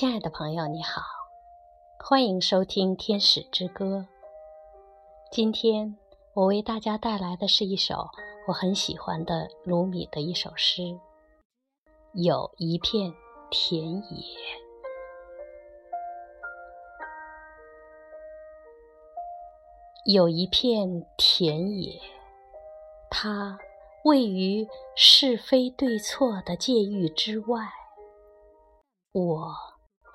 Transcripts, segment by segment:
亲爱的朋友，你好，欢迎收听《天使之歌》。今天我为大家带来的是一首我很喜欢的鲁米的一首诗，《有一片田野》。有一片田野，它位于是非对错的界域之外，我。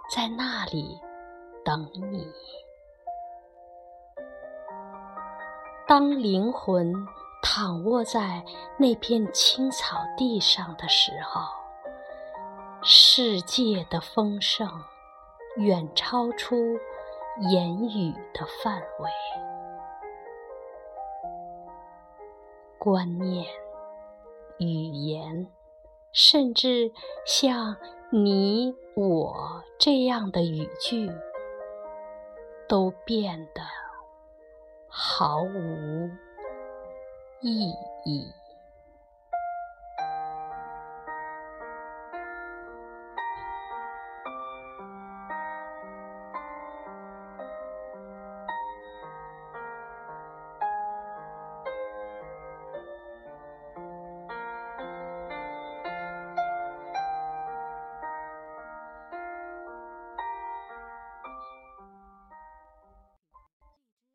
在那里等你。当灵魂躺卧在那片青草地上的时候，世界的丰盛远超出言语的范围，观念、语言，甚至像你。我这样的语句都变得毫无意义。